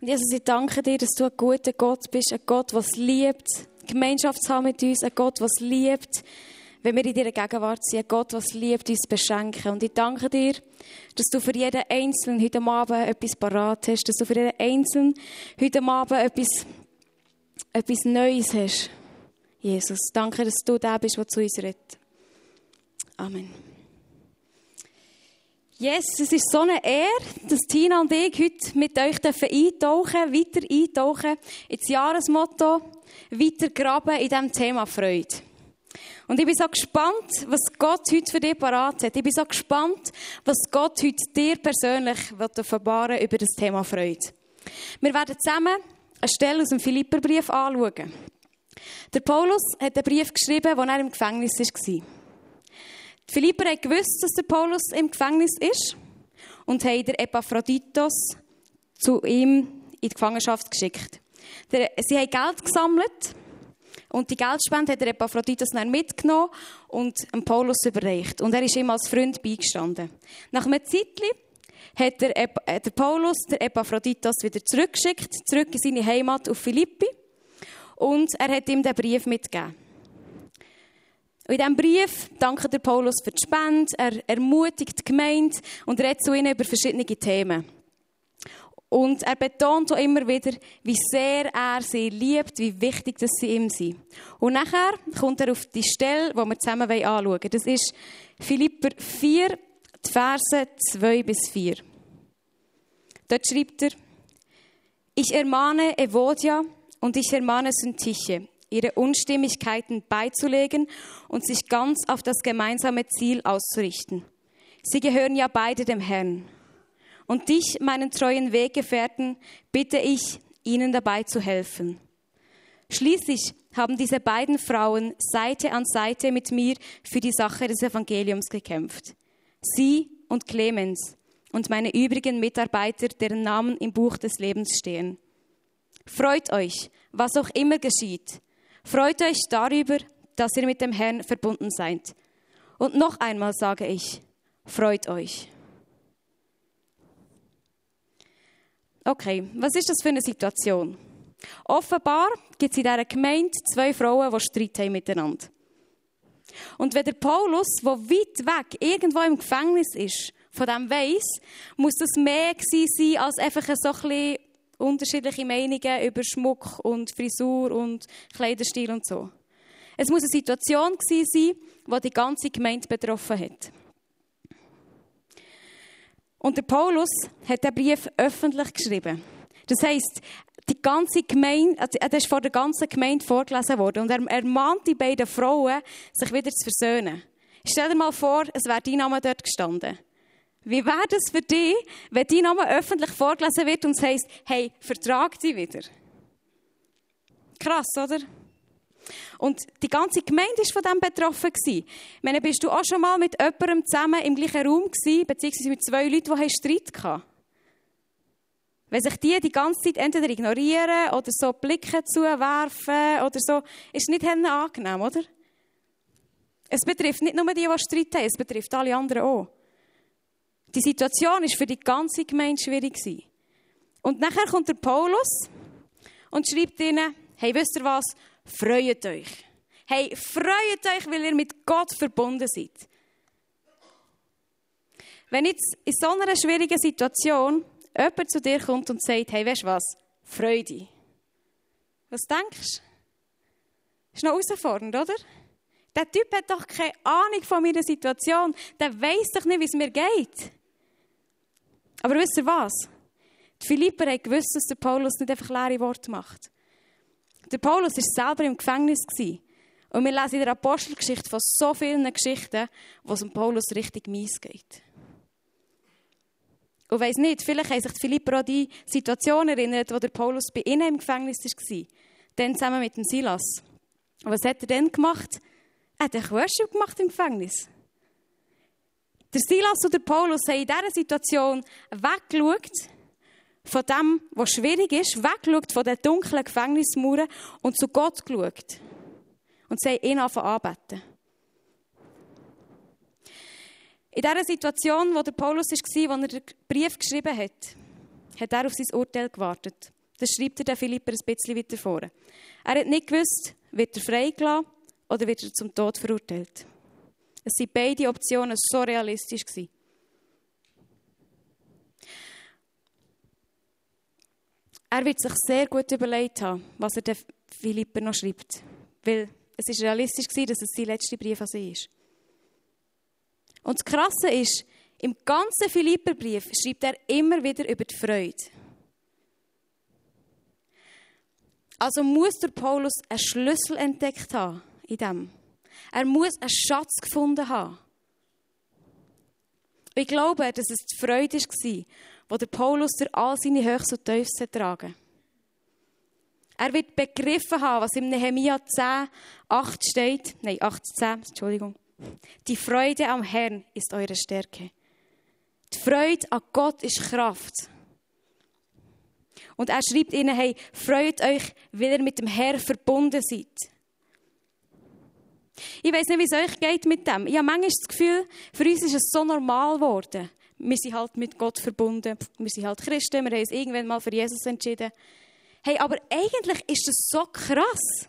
Und Jesus, ich danke dir, dass du ein guter Gott bist, ein Gott, es liebt, Gemeinschaft zu haben mit uns, ein Gott, es liebt, wenn wir in deiner Gegenwart sind, ein Gott, es liebt, uns beschenken. Und ich danke dir, dass du für jeden Einzelnen heute Abend etwas parat hast, dass du für jeden Einzelnen heute Abend etwas, etwas Neues hast. Jesus, danke, dass du der bist, der zu uns redet. Amen. Yes, es ist so eine Ehre, dass Tina und ich heute mit euch eintauchen, weiter eintauchen ins Jahresmotto, weiter graben in diesem Thema Freude. Und ich bin so gespannt, was Gott heute für dich parat hat. Ich bin so gespannt, was Gott heute dir persönlich offenbaren über das Thema Freude. Wir werden zusammen eine Stelle aus dem Philipperbrief anschauen. Der Paulus hat einen Brief geschrieben, als er im Gefängnis war. Die Philipper haben gewusst, dass der Paulus im Gefängnis ist und haben den Epaphroditos zu ihm in die Gefangenschaft geschickt. Sie haben Geld gesammelt und die Geldspende hat der Epaphroditos dann mitgenommen und dem Paulus überreicht. Und er ist ihm als Freund beigestanden. Nach einem Zeitchen hat der, äh, der Paulus der Epaphroditos wieder zurückgeschickt, zurück in seine Heimat auf Philippi. Und er hat ihm den Brief mitgegeben. Und in diesem Brief dankt der Paulus für die Spende, er ermutigt die Gemeinde und redet zu ihnen über verschiedene Themen. Und er betont auch immer wieder, wie sehr er sie liebt, wie wichtig dass sie ihm sind. Und nachher kommt er auf die Stelle, die wir zusammen anschauen wollen. Das ist Philipper 4, die Verse 2 bis 4. Dort schreibt er, ich ermahne Evodia und ich ermahne Syntyche, ihre Unstimmigkeiten beizulegen und sich ganz auf das gemeinsame Ziel auszurichten. Sie gehören ja beide dem Herrn. Und dich, meinen treuen Weggefährten, bitte ich, ihnen dabei zu helfen. Schließlich haben diese beiden Frauen Seite an Seite mit mir für die Sache des Evangeliums gekämpft. Sie und Clemens und meine übrigen Mitarbeiter, deren Namen im Buch des Lebens stehen. Freut euch, was auch immer geschieht. Freut euch darüber, dass ihr mit dem Herrn verbunden seid. Und noch einmal sage ich, freut euch. Okay, was ist das für eine Situation? Offenbar gibt es in dieser Gemeinde zwei Frauen, die Streit haben miteinander. Und wenn der Paulus, der weit weg irgendwo im Gefängnis ist, von dem weiss, muss das mehr sein als einfach so ein bisschen unterschiedliche Meinungen über Schmuck und Frisur und Kleiderstil und so. Es muss eine Situation sein, die die ganze Gemeinde betroffen hat. Und der Paulus hat den Brief öffentlich geschrieben. Das heisst, die ganze Gemeinde, also, er ist vor der ganzen Gemeinde vorgelesen worden und er ermahnt die beiden Frauen, sich wieder zu versöhnen. Stell dir mal vor, es wäre dein Name dort gestanden. Wie wäre das für dich, wenn dein Name öffentlich vorgelesen wird und es heisst, hey, vertrag dich wieder? Krass, oder? Und die ganze Gemeinde war von dem betroffen. Ich meine, bist du auch schon mal mit jemandem zusammen im gleichen Raum gewesen, beziehungsweise mit zwei Leuten, die Streit hatten? Wenn sich die die ganze Zeit entweder ignorieren oder so Blicke zuwerfen oder so, ist nicht angenehm, oder? Es betrifft nicht nur die, die Streit haben, es betrifft alle anderen auch. Die Situation war für die ganze Gemeinde schwierig. Und nachher kommt der Paulus und schreibt ihnen, hey, wisst ihr was? freut euch. Hey, freut euch, weil ihr mit Gott verbunden seid. Wenn jetzt in so einer schwierigen Situation jemand zu dir kommt und sagt, hey, weißt du was? Freude. Was denkst du? Ist noch herausfordernd, oder? Der Typ hat doch keine Ahnung von meiner Situation. Der weiß doch nicht, wie es mir geht. Aber wisst ihr was? Die Philipper haben gewusst, dass der Paulus nicht einfach leere Worte macht. Der Paulus war selber im Gefängnis. Und wir lesen in der Apostelgeschichte von so vielen Geschichten, wo es um Paulus richtig mies geht. Und weiss nicht, vielleicht haben sich die Philipper an die Situation erinnert, wo der Paulus bei ihnen im Gefängnis war. Dann zusammen mit dem Silas. Und was hat er dann gemacht? Er hat einen Worship gemacht im Gefängnis. Der Silas und der Paulus haben in dieser Situation weggeschaut von dem, was schwierig ist, weggeschaut von den dunklen Gefängnismauern und zu Gott geschaut. Und sie haben ihn anbeten. In dieser Situation, wo der Paulus war, wo er den Brief geschrieben hat, hat er auf sein Urteil gewartet. Das schreibt er der Philipper ein bisschen weiter vor. Er hat nicht gewusst, wird er freigelassen oder wird er zum Tod verurteilt. Es sind beide Optionen so realistisch gewesen. Er wird sich sehr gut überlegt haben, was er den Philipper noch schreibt. Weil es ist realistisch gewesen, dass es sein letzter Brief an sie ist. Und das Krasse ist, im ganzen Philipperbrief schreibt er immer wieder über die Freude. Also muss der Paulus einen Schlüssel entdeckt haben in dem. Er muss einen Schatz gefunden haben. Ich glaube, dass es die Freude war, wo der Paulus durch all seine Höchst und Tiefs tragen. Er wird begriffen haben, was im Nehemia 10, 8 steht. Nein, 8, 10, Entschuldigung. Die Freude am Herrn ist eure Stärke. Die Freude an Gott ist Kraft. Und er schreibt ihnen, hey, freut euch, weil ihr mit dem Herrn verbunden seid. Ich weiß nicht, wie es euch geht mit dem. Ich habe manchmal das Gefühl, für uns ist es so normal geworden. Wir sind halt mit Gott verbunden. Wir sind halt Christen. Wir haben uns irgendwann mal für Jesus entschieden. Hey, aber eigentlich ist das so krass.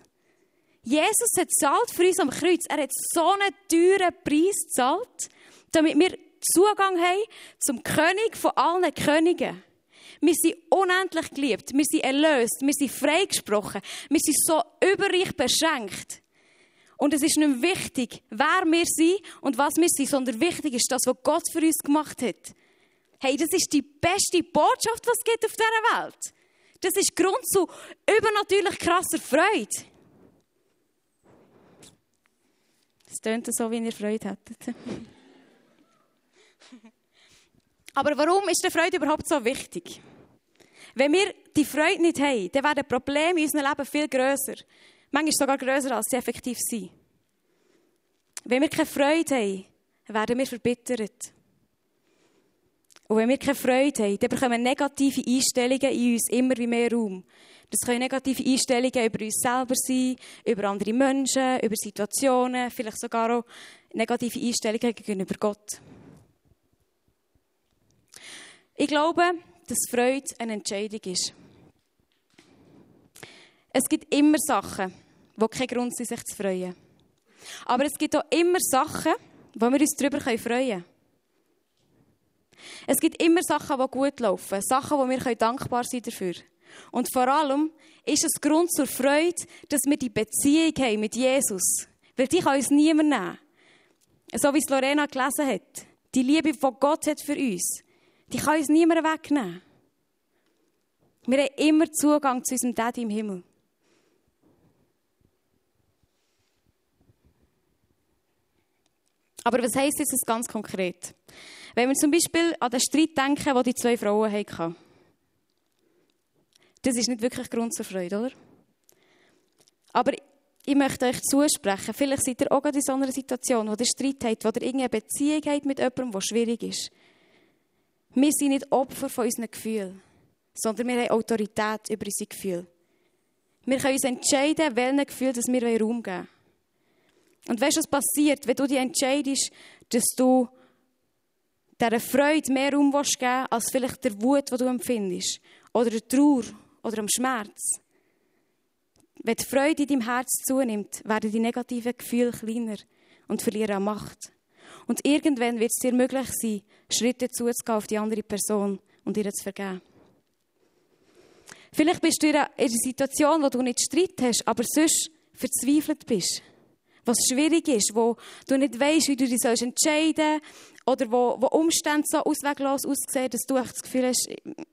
Jesus hat zahlt für uns am Kreuz. Er hat so einen teuren Preis gezahlt, damit wir Zugang haben zum König von allen Königen. Wir sind unendlich geliebt, wir sind erlöst, wir sind freigesprochen, wir sind so überreich beschenkt. Und es ist nicht wichtig, wer wir sind und was wir sind, sondern wichtig ist das, was Gott für uns gemacht hat. Hey, das ist die beste Botschaft, was es gibt auf dieser Welt. Das ist Grund zu übernatürlich krasser Freude. Es tönt so, wie ihr Freude hättet. Aber warum ist die Freude überhaupt so wichtig? Wenn wir die Freude nicht haben, dann werden Probleme in unserem Leben viel grösser. Manchmal sogar grösser, als sie effektiv sind. Wenn wir keine Freude haben, werden wir verbittert. Und wenn wir keine Freude haben, dann bekommen negative Einstellungen in uns immer wie mehr Raum. Das können negative Einstellungen über uns selber sein, über andere Menschen, über Situationen, vielleicht sogar auch negative Einstellungen gegenüber Gott. Ich glaube, dass Freude eine Entscheidung ist. Es gibt immer Sachen, die keinen Grund sind, sich zu freuen. Aber es gibt auch immer Sachen, wo wir uns darüber freuen können. Es gibt immer Sachen, die gut laufen, Sachen, wo wir dankbar sein dafür. Und vor allem ist es Grund zur Freude, dass wir die Beziehung haben mit Jesus. Weil die kann uns niemand nehmen. So wie es Lorena gelesen hat. Die Liebe, die Gott hat für uns. Die kann uns niemand wegnehmen. Wir haben immer Zugang zu unserem Daddy im Himmel. Aber was heisst jetzt das ganz konkret? Wenn wir zum Beispiel an den Streit denken, den die zwei Frauen hatten. Das ist nicht wirklich Grund zur Freude, oder? Aber ich möchte euch zusprechen, vielleicht seid ihr auch in so einer Situation, wo ihr Streit habt, wo ihr irgendeine Beziehung habt mit jemandem, der schwierig ist. Wir sind nicht Opfer von unseren Gefühlen, sondern wir haben Autorität über unsere Gefühle. Wir können uns entscheiden, welchen Gefühl wir Raum geben wollen. Und weißt du, was passiert, wenn du dich entscheidest, dass du dieser Freude mehr Raum geben willst, als vielleicht der Wut, die du empfindest, oder der Trauer, oder dem Schmerz. Wenn die Freude in deinem Herz zunimmt, werden die negativen Gefühle kleiner und verlieren an Macht. Und irgendwann wird es dir möglich sein, Schritte zuzugehen auf die andere Person und ihr zu vergeben. Vielleicht bist du in einer Situation, wo du nicht Streit hast, aber sonst verzweifelt bist. Was schwierig ist, wo du nicht weißt, wie du dich entscheiden sollst, oder wo, wo Umstände so ausweglos aussehen, dass du das Gefühl hast,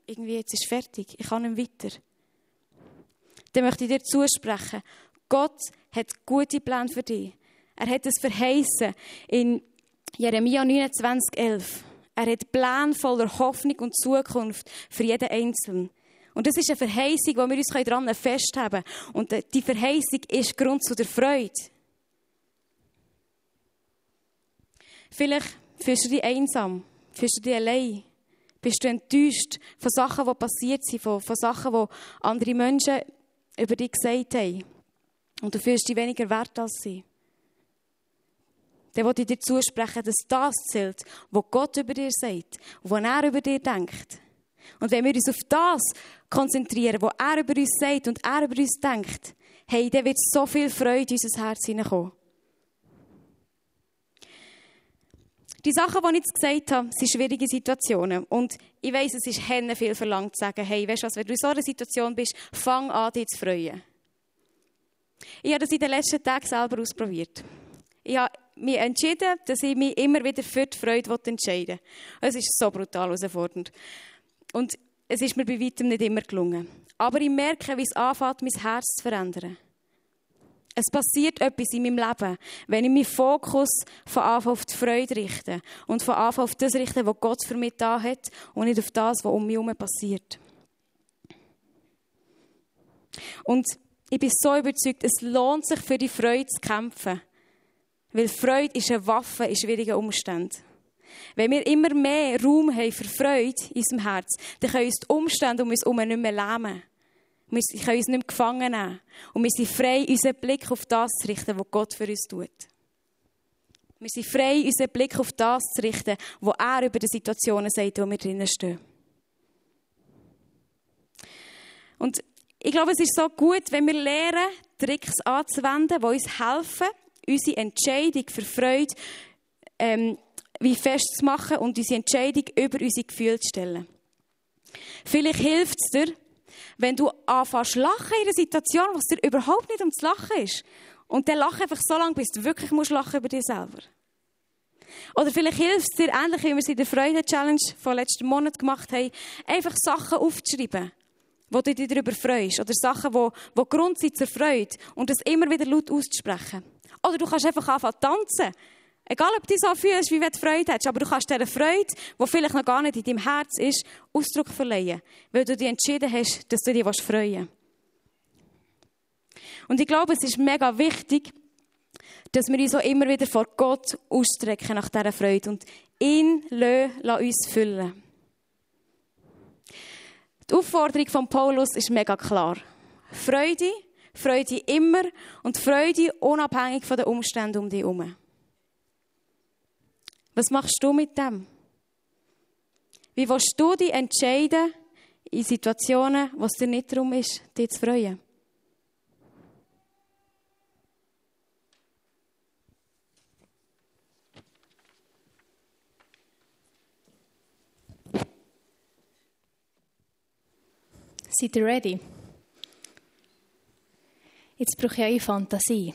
irgendwie jetzt ist fertig, ich kann nicht weiter. Dann möchte ich dir zusprechen, Gott hat gute Pläne für dich. Er hat es verheißen in Jeremia 29, 11. Er hat Pläne voller Hoffnung und Zukunft für jeden Einzelnen. Und das ist eine Verheißung, wo wir uns daran festhalten können. Und die Verheißung ist Grund zu der Freude. Vielleicht fühlst du dich einsam, fühlst du dich allein, bist du enttäuscht von Sachen, die passiert sind, von, von Sachen, die andere Menschen über dich gesagt haben. Und du fühlst dich weniger wert als sie dann wollte ich dir zusprechen, dass das zählt, was Gott über dir sagt und was er über dir denkt. Und wenn wir uns auf das konzentrieren, was er über uns sagt und er über uns denkt, hey, dann wird so viel Freude in unser Herz hineinkommen. Die Sachen, die ich jetzt gesagt habe, sind schwierige Situationen. Und ich weiss, es ist Henne viel verlangt zu sagen, hey, weißt du was, wenn du in so einer Situation bist, fang an, dich zu freuen. Ich habe das in den letzten Tagen selber ausprobiert. Ich habe mich entschieden, dass ich mich immer wieder für die Freude entscheiden will. Es ist so brutal herausfordernd. Und es ist mir bei weitem nicht immer gelungen. Aber ich merke, wie es anfängt, mein Herz zu verändern. Es passiert etwas in meinem Leben, wenn ich meinen Fokus von Anfang auf die Freude richte und von Anfang auf das richte, was Gott für mich da hat und nicht auf das, was um mich herum passiert. Und ich bin so überzeugt, es lohnt sich für die Freude zu kämpfen. Weil Freude ist eine Waffe in schwierigen Umständen. Wenn wir immer mehr Raum haben für Freude in unserem Herz, dann können uns die Umstände um uns herum nicht mehr lähmen. Wir können uns nicht mehr gefangen nehmen. Und wir sind frei, unseren Blick auf das zu richten, was Gott für uns tut. Wir sind frei, unseren Blick auf das zu richten, was er über die Situationen sagt, wo wir drinnen stehen. Und ich glaube, es ist so gut, wenn wir lernen, Tricks anzuwenden, die uns helfen, unsere Entscheidung für Freude ähm, wie festzumachen und unsere Entscheidung über unsere Gefühle zu stellen. Vielleicht hilft es dir, wenn du anfängst lachen in einer Situation, was dir überhaupt nicht ums Lachen ist. Und dann lach einfach so lange, bis du wirklich musst lachen über dich selber. Oder vielleicht hilft es dir, ähnlich wie wir es in der Freude-Challenge von letzten Monat gemacht haben, einfach Sachen aufzuschreiben, wo du dich darüber freust. Oder Sachen, die, die Grund sind zur Freude. Und das immer wieder laut auszusprechen. Oder du kannst einfach anfangen tanzen. Egal, ob du so fühlst, wie du Freude hast, aber du kannst dieser Freude, die vielleicht noch gar nicht in deinem Herz ist, Ausdruck verleihen, weil du dich entschieden hast, dass du dich freuen willst. Und ich glaube, es ist mega wichtig, dass wir uns auch immer wieder vor Gott ausstrecken nach dieser Freude und ihn lassen, uns füllen. Die Aufforderung von Paulus ist mega klar. Freude, Freude immer und Freude unabhängig von den Umständen um dich herum. Was machst du mit dem? Wie willst du dich entscheiden in Situationen, wo es dir nicht darum ist, dich zu freuen? Seid ihr ready? Jetzt brauche ich eure Fantasie.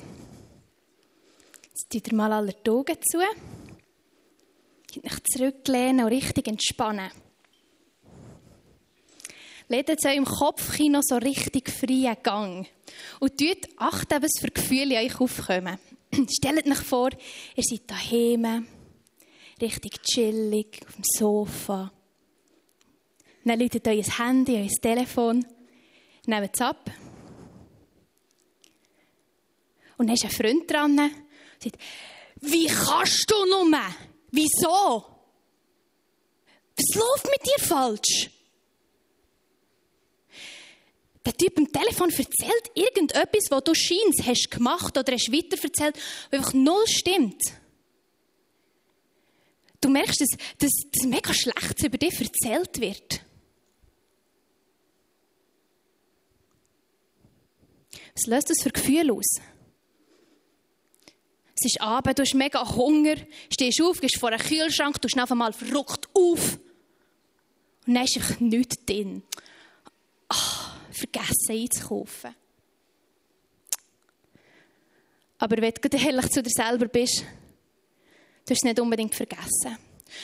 Jetzt tut ihr mal alle die Augen zu. Euch zurücklehnen und richtig entspannen. Ledet euch im Kopfkino so richtig freien Gang. Und tut achten, was für Gefühle in euch aufkommen. Stellt euch vor, ihr seid daheim, richtig chillig, auf dem Sofa. Dann läutet euer Handy, euer Telefon. Nehmt es ab. Und dann ist ein Freund dran und sagt, wie kannst du nur? Wieso? Was läuft mit dir falsch? Der Typ am Telefon erzählt irgendetwas, was du scheinst, hast gemacht oder hast weiterverzählt, was einfach null stimmt. Du merkst, dass, dass, dass mega Schlechtes über dich erzählt wird. Was löst das für Gefühle aus? Es ist Abend, du hast mega Hunger, stehst auf, gehst vor einen Kühlschrank, du schnell einmal verrückt auf. Und dann ist einfach nichts drin. Ach, vergessen einzukaufen. Aber wenn du ehrlich zu dir selber bist, du hast es nicht unbedingt vergessen.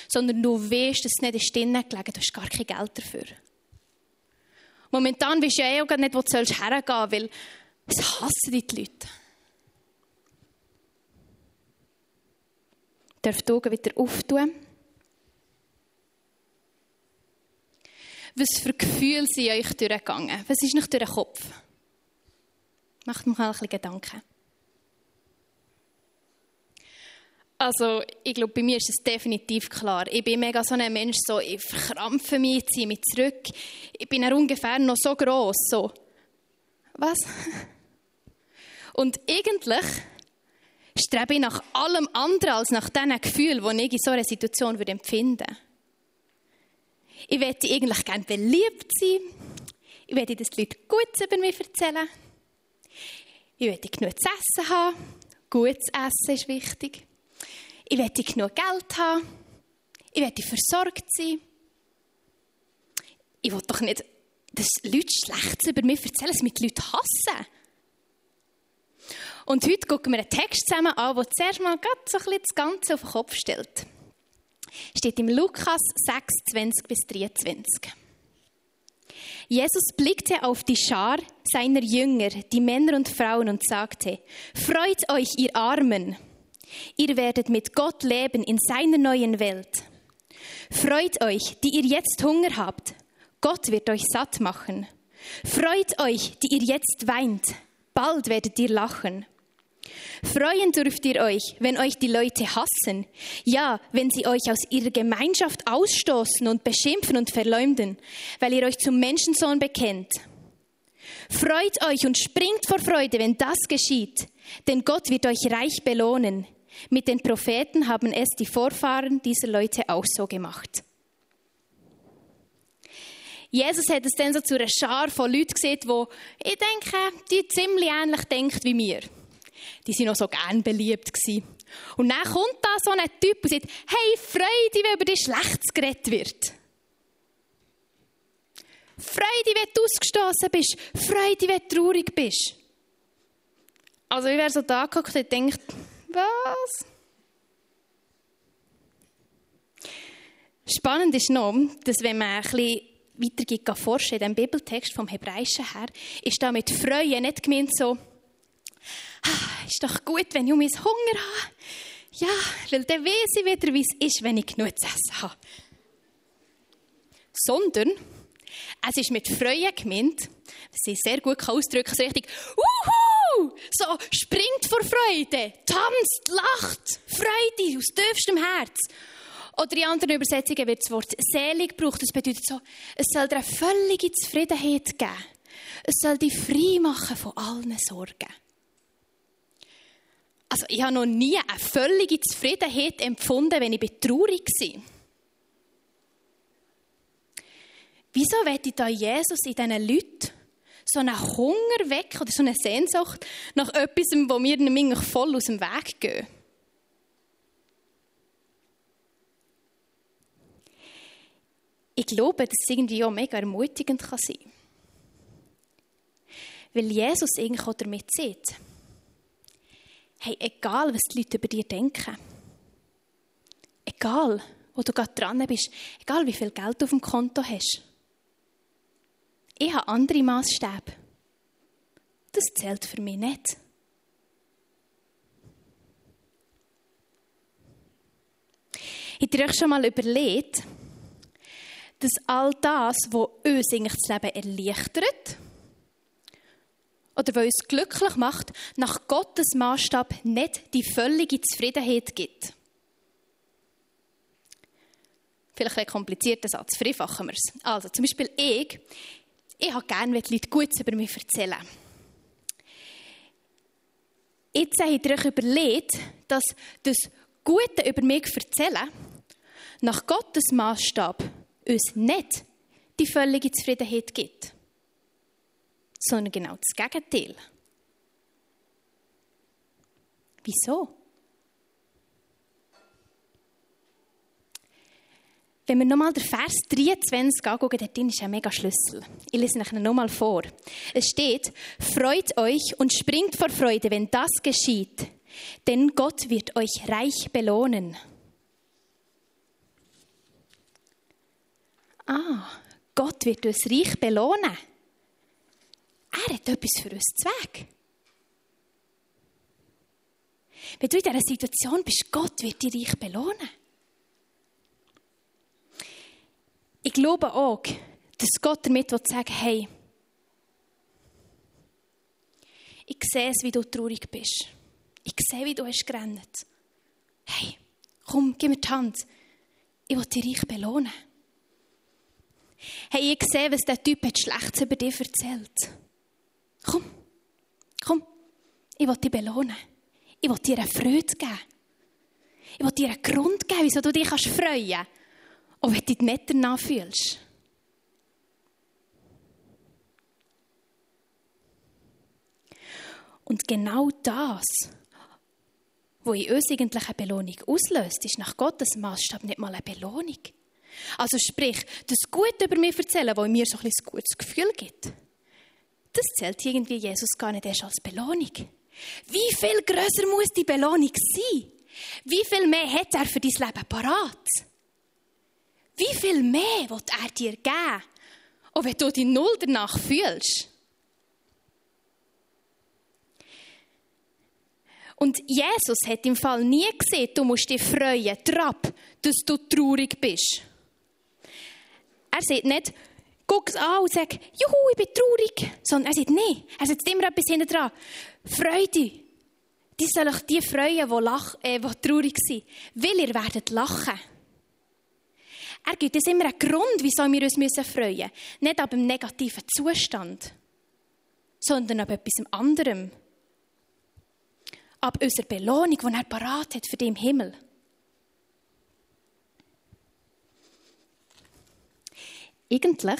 Sondern du weißt, dass es nicht ist drinnen gelegen, du hast gar kein Geld dafür. Momentan weißt du ja eh auch nicht, wo du hergehen sollst, weil es hassen die Leute. Darf die Augen wieder auftun. Was für Gefühle sind euch durchgegangen? Was ist nicht durch den Kopf? Macht mir ein bisschen Gedanken. Also, ich glaube, bei mir ist es definitiv klar. Ich bin mega so ein Mensch, so, ich verkrampfe mich, ziehe mich zurück. Ich bin ungefähr noch so gross, so. Was? Und eigentlich strebe ich nach allem anderen als nach diesen Gefühlen, die ich in so einer Situation empfinden würde. Ich möchte eigentlich gerne beliebt sein. Ich möchte, dass die Leute Gutes über mich erzählen. Ich möchte genug zu essen haben. Gutes Essen ist wichtig. Ich möchte genug Geld haben. Ich möchte versorgt sein. Ich will doch nicht, dass Leute Schlechtes über mich erzählen, dass mich die Leute hassen. Und heute gucken wir einen Text zusammen an, der zuerst mal so ein bisschen das Ganze auf den Kopf stellt. Steht im Lukas 6, 20 bis 23. Jesus blickte auf die Schar seiner Jünger, die Männer und Frauen, und sagte, Freut euch, ihr Armen, ihr werdet mit Gott leben in seiner neuen Welt. Freut euch, die ihr jetzt Hunger habt, Gott wird euch satt machen. Freut euch, die ihr jetzt weint, bald werdet ihr lachen. Freuen dürft ihr euch, wenn euch die Leute hassen. Ja, wenn sie euch aus ihrer Gemeinschaft ausstoßen und beschimpfen und verleumden, weil ihr euch zum Menschensohn bekennt. Freut euch und springt vor Freude, wenn das geschieht, denn Gott wird euch reich belohnen. Mit den Propheten haben es die Vorfahren dieser Leute auch so gemacht. Jesus hat es dann so zu einer Schar von Leuten gesehen, die, ich denke, die ziemlich ähnlich denkt wie mir die sind noch so gern beliebt gewesen. Und dann kommt da so ein Typ und sagt, hey, Freude, wenn über dich schlecht geredet wird. Freude, wenn du ausgestoßen bist. Freude, wenn du traurig bist. Also ich wäre so da geguckt und denkt, was? Spannend ist noch, dass wenn man ein bisschen weitergeht, forschen in dem Bibeltext vom Hebräischen her, ist da mit Freuen nicht gemeint so, ah, ist doch gut, wenn ich um meinen Hunger habe. Ja, weil dann weiß ich wieder, wie es ist, wenn ich genug zu essen habe. Sondern, es ist mit Freuen gemeint, was ich sehr gut ausdrücken kann, so richtig, Uhu! So, springt vor Freude, tanzt, lacht, Freude aus tiefstem Herz. Oder in anderen Übersetzungen wird das Wort selig gebraucht. Das bedeutet so, es soll dir eine völlige Zufriedenheit geben. Es soll dich frei machen von allen Sorgen. Also ich habe noch nie eine völlige Zufriedenheit empfunden, wenn ich traurig war. Wieso wette da Jesus in diesen Leuten so einen Hunger weg oder so eine Sehnsucht nach etwas, wo wir nämlich voll aus dem Weg gehen? Ich glaube, dass es irgendwie auch mega ermutigend sein kann. Weil Jesus eigentlich auch damit sieht, hey, egal was die Leute über dir denken, egal wo du gerade dran bist, egal wie viel Geld du auf dem Konto hast, ich habe andere Maßstäbe. Das zählt für mich nicht. Habt ihr euch schon mal überlegt, dass all das, was uns eigentlich das Leben erleichtert, oder was uns glücklich macht, nach Gottes Maßstab nicht die völlige Zufriedenheit gibt. Vielleicht ein komplizierter Satz, vereinfachen wir es. Also, zum Beispiel ich, ich habe gerne, wenn die Leute Gutes über mich erzählen. Jetzt habt ihr euch überlegt, dass das Gute über mich erzählen nach Gottes Maßstab uns nicht die völlige Zufriedenheit gibt sondern genau das Gegenteil. Wieso? Wenn wir nochmal den Vers 23 anschauen, dort ist ein mega Schlüssel. Ich lese euch nochmal vor. Es steht, freut euch und springt vor Freude, wenn das geschieht, denn Gott wird euch reich belohnen. Ah, Gott wird uns reich belohnen. Er hat etwas für uns Weg. Wenn du in dieser Situation bist, Gott wird dich reich belohnen. Ich glaube auch, dass Gott damit sagen will, hey, ich sehe es, wie du traurig bist. Ich sehe, wie du hast gerannt. Hey, komm, gib mir die Hand. Ich will dich reich belohnen. Hey, ich sehe, was der Typ hat Schlechtes über dich erzählt. Komm, komm, ich will dich belohnen. Ich will dir eine Freude geben. Ich will dir einen Grund geben, wieso du dich kannst freuen kannst, auch wenn du dich nicht danach fühlst. Und genau das, was in uns eigentlich eine Belohnung auslöst, ist nach Gottes Maßstab nicht mal eine Belohnung. Also sprich, das Gute über mich erzählen, was mir so ein bisschen ein gutes Gefühl gibt das zählt irgendwie Jesus gar nicht erst als Belohnung. Wie viel größer muss die Belohnung sein? Wie viel mehr hat er für dein Leben parat? Wie viel mehr wird er dir geben? Und wenn du die Null danach fühlst. Und Jesus hat im Fall nie gesehen, du musst dich freuen, trab, dass du traurig bist. Er sagt nicht, guck es an und sag, juhu, ich bin traurig. Sondern er sagt, nein, er sagt immer etwas hinten dran. Freude. Die sollen euch die freuen, die, lach, äh, die traurig sind. Weil ihr werdet lachen. Er gibt uns immer einen Grund, wieso wir uns freuen müssen. Nicht ab einem negativen Zustand, sondern ab etwas anderem. Ab unserer Belohnung, die er parat hat für den Himmel. Eigentlich,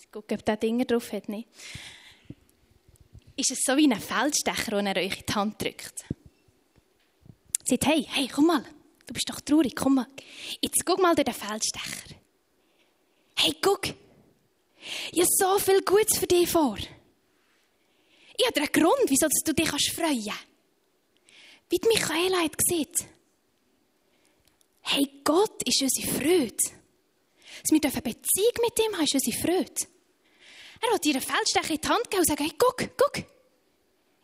ich gucke, ob der Dinger drauf hat, nicht. ist es so wie ein Feldstecher, den er euch in die Hand drückt. Sagt, hey, hey, komm mal, du bist doch traurig, komm mal. Jetzt guck mal durch den Feldstecher. Hey, guck, ich habe so viel Gutes für dich vor. Ich habe einen Grund, wieso du dich freuen kannst. Wie die Michaela hat gesehen. Hey, Gott ist unsere Freude. Dass wir eine Beziehung mit ihm haben, ist unsere Freude. Er hat dir einen Feldstecher in die Hand gegeben und sagt, hey, guck, guck.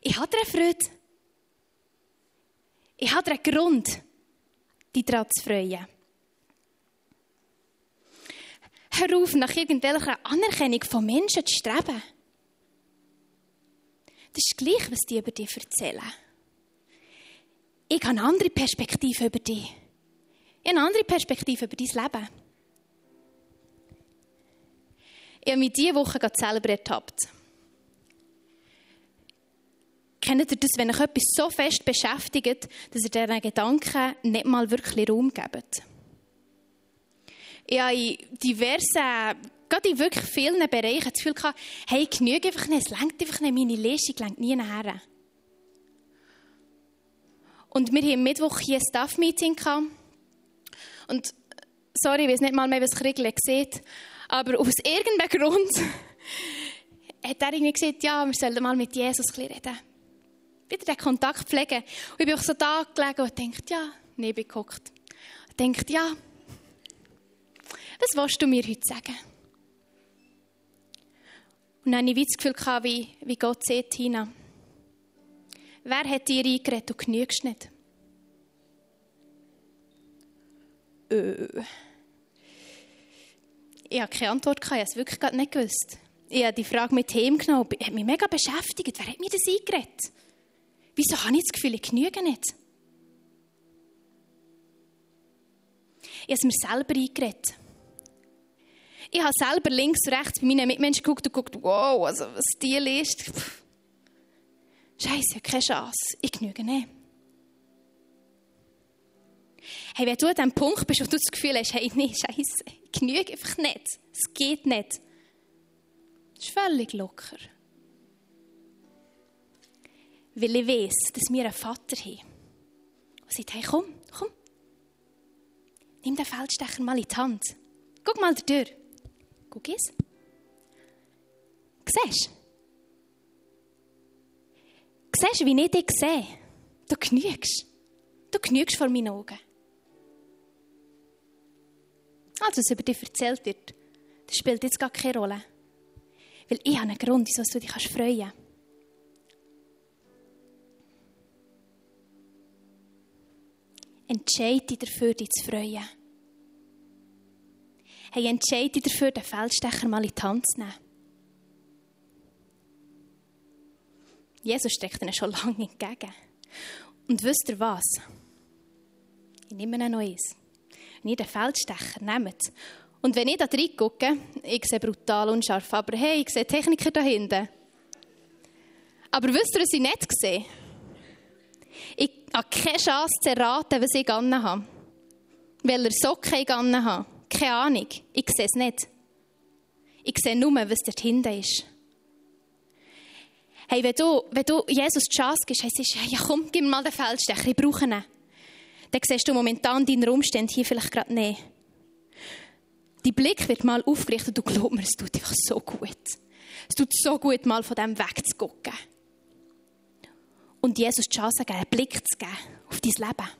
Ich habe eine Freude. Ich habe einen Grund, dich daran zu freuen. Hör auf, nach irgendwelcher Anerkennung von Menschen zu streben. Das ist gleich, was die über dich erzählen. Ich habe eine andere Perspektive über dich. Eine andere Perspektive über dein Leben. Ich habe mich diese Woche selber ertappt. Kennt ihr das, wenn euch etwas so fest beschäftigt, dass ihr diesen Gedanken nicht mal wirklich Raum gebt? Ich habe in diversen, gerade in wirklich vielen Bereichen das Gefühl gehabt, hey, ich genüge einfach nicht, es lenkt einfach nicht, meine Lesung lenkt nie nachher. Und wir hatten Mittwoch hier ein Staff-Meeting gehabt. Und sorry, ich weiß nicht mal mehr, was Kriegel sieht, aber aus irgendeinem Grund hat er irgendwie gesagt, ja, wir sollen mal mit Jesus reden. Wieder den Kontakt pflegen. Und ich bin auch so da gelegen und denkt, ja, neben geguckt. Und denkt, ja, was willst du mir heute sagen? Und dann hatte ich das Gefühl, wie, wie Gott sieht, Tina. Wer hat dir eingeredet, du genügst nicht? Äh. Ich habe keine Antwort, ich habe es wirklich gerade nicht gewusst. Ich habe die Frage mit ihm genommen, hat mich mega beschäftigt. Wer hat mir das eingeredet? Wieso habe ich das Gefühl, ich genüge nicht? Ich habe es mir selber eingeredet. Ich habe selber links und rechts bei meinen Mitmenschen geguckt und geguckt, wow, also was die liest. Scheiße, keine Chance. Ich genüge nicht. Hey, wenn du an dem Punkt bist, wo du das Gefühl hast, hey, nee, Scheiße, genüge einfach nicht. Es geht nicht. Das ist völlig locker. Weil ich weiß, dass wir einen Vater haben. Der sagt, hey, komm, komm. Nimm den Feldstecher mal in die Hand. Guck mal da durch. Guck es. Siehst du? Siehst du, wie ich dich sehe? Du genügst. Du genügst vor meinen Augen. Also, was über dich erzählt wird, das spielt jetzt gar keine Rolle. Weil ich habe einen Grund, wieso du dich freuen kannst. Entscheide dich dafür, dich zu freuen. Hey, entscheide dich dafür, den Feldstecher mal in die Hand zu nehmen. Jesus steckt ihnen schon lange entgegen. Und wisst ihr was? Ich nehme ein neues. Wenn ihr den Feldstecher nehmt und wenn ich da reingucke, ich sehe brutal unscharf, aber hey, ich sehe Techniker da hinten. Aber wisst ihr, was ich nicht sehe? Ich habe keine Chance zu erraten, was ich an habe. Welcher Socken ich an habe. Keine Ahnung. Ich sehe es nicht. Ich sehe nur, was dort hinten ist. Hey, wenn du, wenn du Jesus die Chance gibst, heißt es, ja komm, gib mir mal den Feldstecher, ich brauche ihn. Dann siehst du momentan deine Umstände hier vielleicht gerade nicht. Dein Blick wird mal aufgerichtet und du glaubst mir, es tut einfach so gut. Es tut so gut, mal von dem wegzugucken. Und Jesus die Chance geben, einen Blick zu geben auf dein Leben.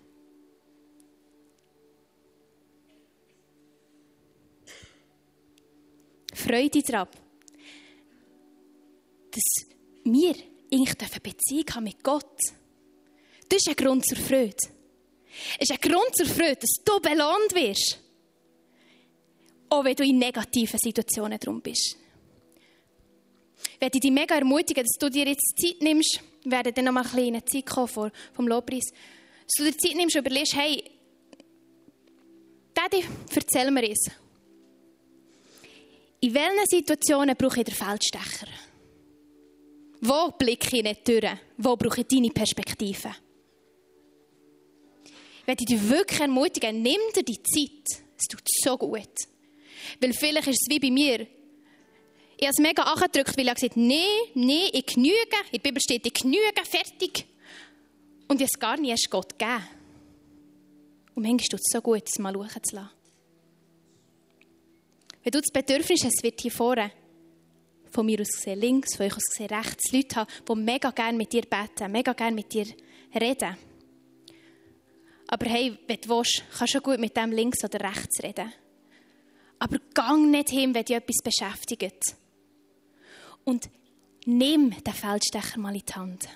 Freude daran, dass wir eigentlich eine Beziehung haben mit Gott. Das ist ein Grund zur Freude. Ist ein Grund zur Freude, dass du belohnt wirst. Auch wenn du in negativen Situationen drum bist. Ich werde dich mega ermutigen, dass du dir jetzt Zeit nimmst. Wir werden dann noch mal ein eine Zeit kommen vom Lobpreis. Dass du dir Zeit nimmst und überlegst, hey, Daddy, erzähl mir es. In welchen Situationen brauche ich den Feldstecher? Wo blicke ich nicht durch? Wo brauche ich deine Perspektive? Ich werde dich wirklich ermutigen, nimm dir die Zeit. Es tut so gut. Weil vielleicht ist es wie bei mir. Ich habe es mega angedrückt, weil ich gesagt habe, nee, nee, ich genüge. In der Bibel steht, ich genüge, fertig. Und ich habe es gar nicht erst Gott gegeben. Und manchmal tut es so gut, es mal schauen zu lassen. Wenn du das Bedürfnis hast, wird hier vorne, von mir aus gesehen links, von euch aus gesehen rechts, Leute haben, die mega gerne mit dir beten, mega gerne mit dir reden. Aber hey, wenn du willst, kannst du gut mit dem links oder rechts reden. Aber gang nicht hin, wenn dich etwas beschäftigt. Und nimm den Feldstecher mal in die Hand.